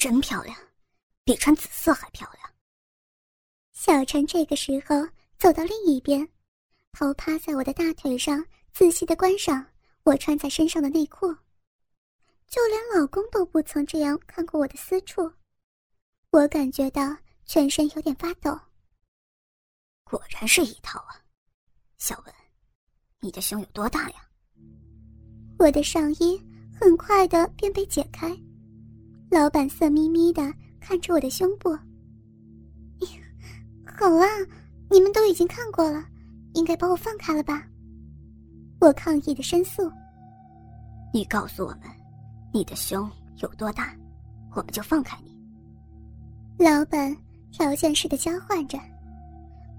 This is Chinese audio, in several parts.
真漂亮，比穿紫色还漂亮。小陈这个时候走到另一边，头趴在我的大腿上，仔细的观赏我穿在身上的内裤。就连老公都不曾这样看过我的私处，我感觉到全身有点发抖。果然是一套啊，小文，你的胸有多大呀？我的上衣很快的便被解开，老板色眯眯的看着我的胸部。好啦，你们都已经看过了，应该把我放开了吧？我抗议的申诉。你告诉我们，你的胸有多大，我们就放开你。老板条件式的交换着。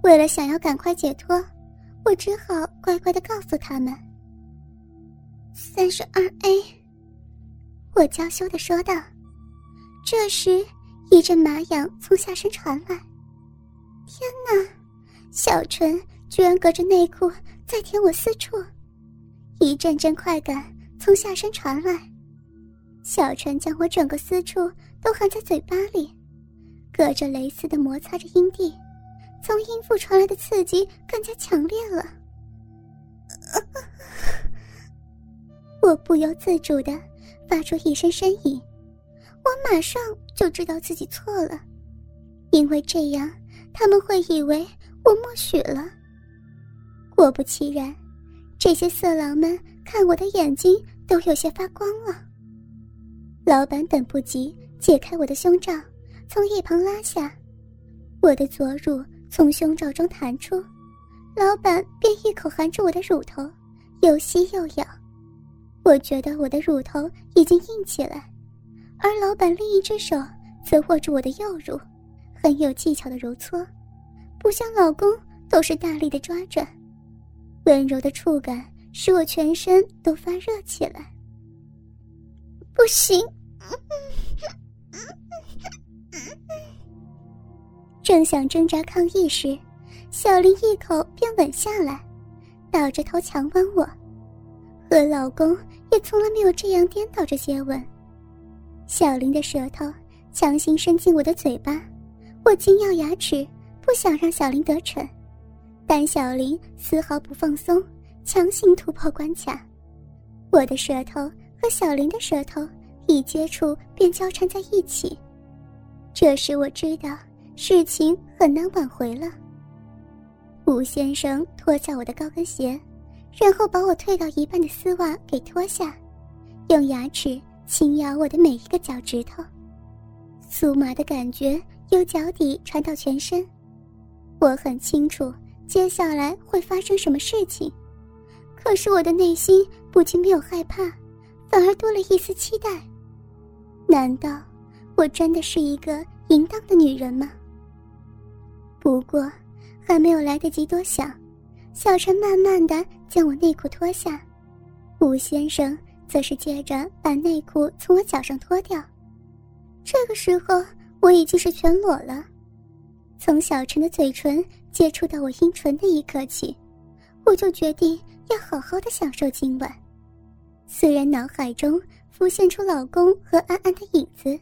为了想要赶快解脱，我只好乖乖的告诉他们：“三十二 A。”我娇羞的说道。这时，一阵麻痒从下身传来。天哪！小纯居然隔着内裤在舔我私处，一阵阵快感从下身传来。小纯将我整个私处都含在嘴巴里，隔着蕾丝的摩擦着阴蒂。从阴部传来的刺激更加强烈了，我不由自主的发出一声呻吟。我马上就知道自己错了，因为这样他们会以为我默许了。果不其然，这些色狼们看我的眼睛都有些发光了。老板等不及，解开我的胸罩，从一旁拉下我的左乳。从胸罩中弹出，老板便一口含住我的乳头，又吸又咬。我觉得我的乳头已经硬起来，而老板另一只手则握住我的右乳，很有技巧的揉搓，不像老公都是大力的抓着。温柔的触感使我全身都发热起来。不行。正想挣扎抗议时，小林一口便吻下来，倒着头强吻我。和老公也从来没有这样颠倒着接吻。小林的舌头强行伸进我的嘴巴，我紧咬牙齿，不想让小林得逞，但小林丝毫不放松，强行突破关卡。我的舌头和小林的舌头一接触便交缠在一起，这时我知道。事情很难挽回了。吴先生脱下我的高跟鞋，然后把我退到一半的丝袜给脱下，用牙齿轻咬我的每一个脚趾头，酥麻的感觉由脚底传到全身。我很清楚接下来会发生什么事情，可是我的内心不仅没有害怕，反而多了一丝期待。难道我真的是一个淫荡的女人吗？不过，还没有来得及多想，小陈慢慢的将我内裤脱下，吴先生则是接着把内裤从我脚上脱掉。这个时候，我已经是全裸了。从小陈的嘴唇接触到我阴唇的一刻起，我就决定要好好的享受今晚。虽然脑海中浮现出老公和安安的影子，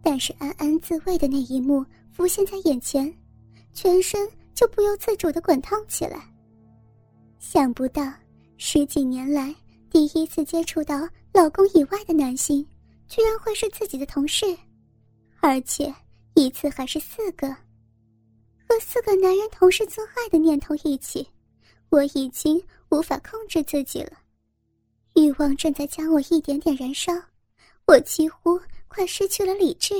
但是安安自慰的那一幕浮现在眼前。全身就不由自主的滚烫起来。想不到十几年来第一次接触到老公以外的男性，居然会是自己的同事，而且一次还是四个，和四个男人同时做爱的念头一起，我已经无法控制自己了，欲望正在将我一点点燃烧，我几乎快失去了理智。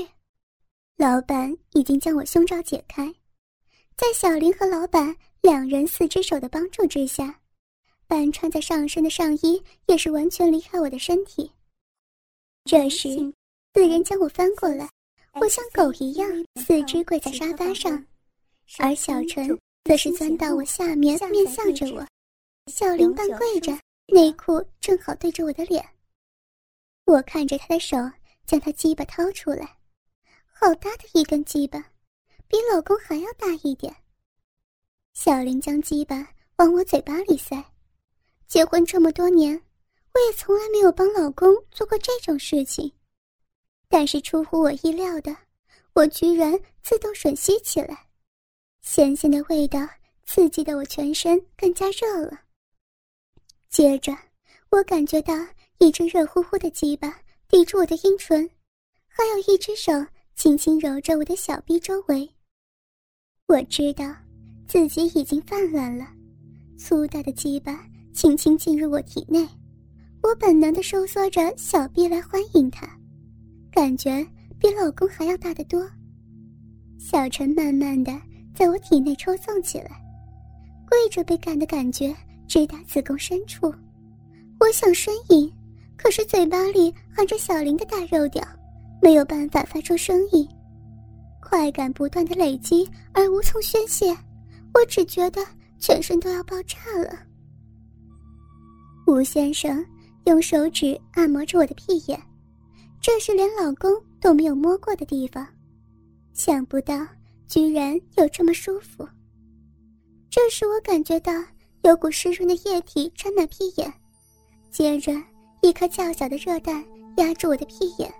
老板已经将我胸罩解开。在小林和老板两人四只手的帮助之下，半穿在上身的上衣也是完全离开我的身体。这时，四人将我翻过来，我像狗一样四肢跪在沙发上，而小陈则是钻到我下面面向着我。小林半跪着，内裤正好对着我的脸。我看着他的手，将他鸡巴掏出来，好大的一根鸡巴。比老公还要大一点。小林将鸡巴往我嘴巴里塞。结婚这么多年，我也从来没有帮老公做过这种事情。但是出乎我意料的，我居然自动吮吸起来，咸咸的味道刺激的我全身更加热了。接着，我感觉到一只热乎乎的鸡巴抵住我的阴唇，还有一只手轻轻揉着我的小臂周围。我知道自己已经泛滥了，粗大的鸡巴轻轻进入我体内，我本能的收缩着小臂来欢迎他。感觉比老公还要大得多。小陈慢慢的在我体内抽送起来，跪着被干的感觉直达子宫深处。我想呻吟，可是嘴巴里含着小林的大肉屌，没有办法发出声音。快感不断的累积而无从宣泄，我只觉得全身都要爆炸了。吴先生用手指按摩着我的屁眼。这是连老公都没有摸过的地方，想不到居然有这么舒服。这时我感觉到有股湿润的液体沾满屁眼，接着一颗较小的热蛋压住我的屁眼。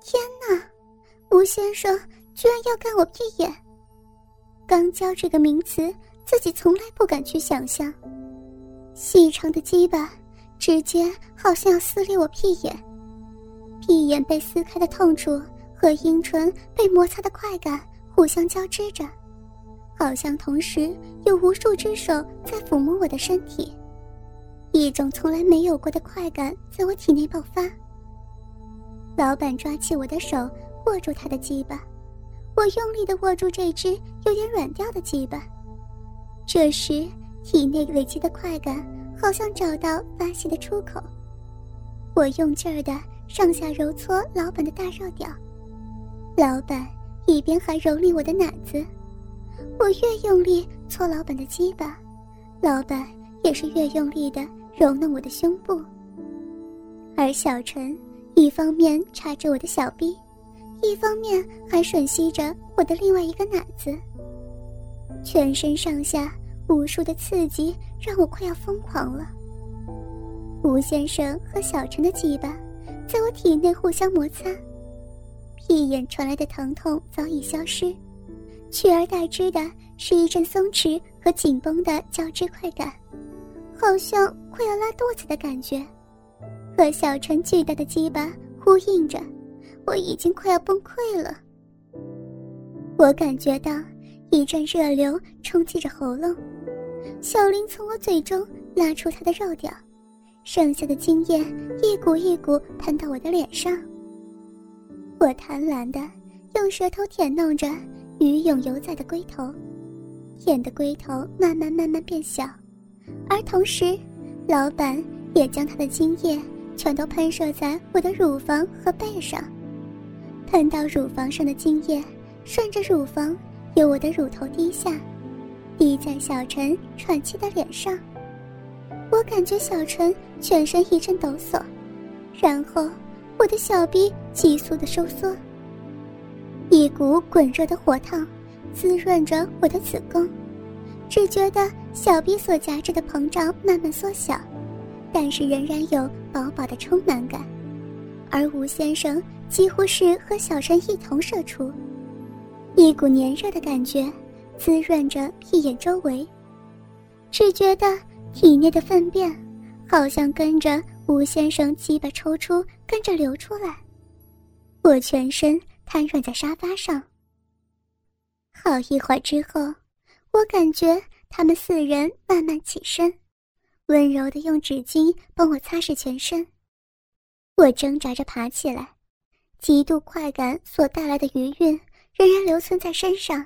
天哪，吴先生居然要干我屁眼！肛交这个名词自己从来不敢去想象，细长的鸡巴直接好像要撕裂我屁眼。屁眼被撕开的痛楚和阴唇被摩擦的快感互相交织着，好像同时有无数只手在抚摸我的身体，一种从来没有过的快感在我体内爆发。老板抓起我的手，握住他的鸡巴，我用力的握住这只有点软掉的鸡巴。这时，体内累积的快感好像找到发泄的出口，我用劲儿的。上下揉搓老板的大肉屌，老板一边还蹂躏我的奶子，我越用力搓老板的鸡巴，老板也是越用力的揉弄我的胸部。而小陈一方面插着我的小臂，一方面还吮吸着我的另外一个奶子，全身上下无数的刺激让我快要疯狂了。吴先生和小陈的鸡巴。在我体内互相摩擦，屁眼传来的疼痛早已消失，取而代之的是一阵松弛和紧绷的交织快感，好像快要拉肚子的感觉，和小陈巨大的鸡巴呼应着，我已经快要崩溃了。我感觉到一阵热流冲击着喉咙，小林从我嘴中拉出他的肉屌。剩下的精液一股一股喷到我的脸上，我贪婪的用舌头舔弄着鱼泳犹在的龟头，舔的龟头慢慢慢慢变小，而同时，老板也将他的精液全都喷射在我的乳房和背上，喷到乳房上的精液顺着乳房由我的乳头滴下，滴在小陈喘气的脸上。我感觉小陈全身一阵抖擞，然后我的小臂急速的收缩，一股滚热的火烫滋润着我的子宫，只觉得小臂所夹着的膨胀慢慢缩小，但是仍然有饱饱的充满感，而吴先生几乎是和小陈一同射出，一股黏热的感觉滋润着屁眼周围，只觉得。体内的粪便，好像跟着吴先生鸡巴抽出，跟着流出来。我全身瘫软在沙发上。好一会儿之后，我感觉他们四人慢慢起身，温柔的用纸巾帮我擦拭全身。我挣扎着爬起来，极度快感所带来的余韵仍然留存在身上。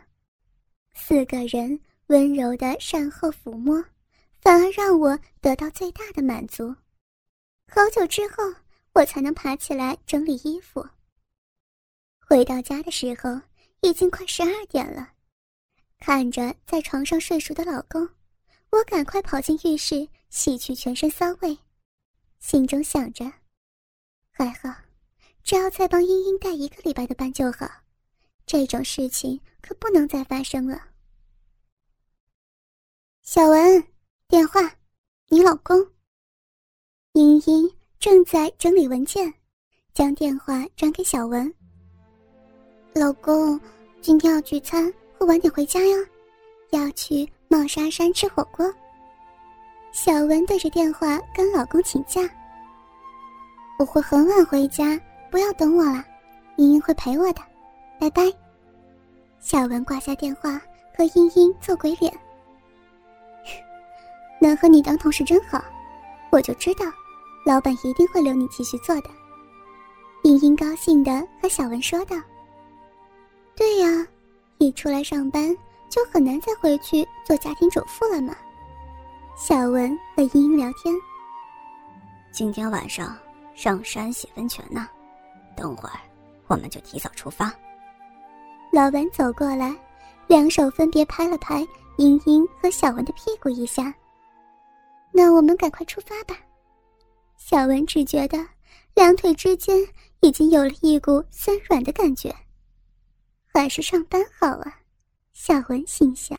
四个人温柔的善后抚摸。反而让我得到最大的满足。好久之后，我才能爬起来整理衣服。回到家的时候，已经快十二点了。看着在床上睡熟的老公，我赶快跑进浴室洗去全身骚味，心中想着：还好，只要再帮英英带一个礼拜的班就好。这种事情可不能再发生了。小文。电话，你老公。茵茵正在整理文件，将电话转给小文。老公，今天要聚餐，会晚点回家呀，要去茂沙山吃火锅。小文对着电话跟老公请假。我会很晚回家，不要等我了，茵茵会陪我的，拜拜。小文挂下电话，和茵茵做鬼脸。能和你当同事真好，我就知道，老板一定会留你继续做的。茵茵高兴的和小文说道：“对呀，一出来上班就很难再回去做家庭主妇了嘛。”小文和茵茵聊天：“今天晚上上山洗温泉呢，等会儿我们就提早出发。”老板走过来，两手分别拍了拍英英和小文的屁股一下。那我们赶快出发吧。小文只觉得两腿之间已经有了一股酸软的感觉，还是上班好啊。小文心想。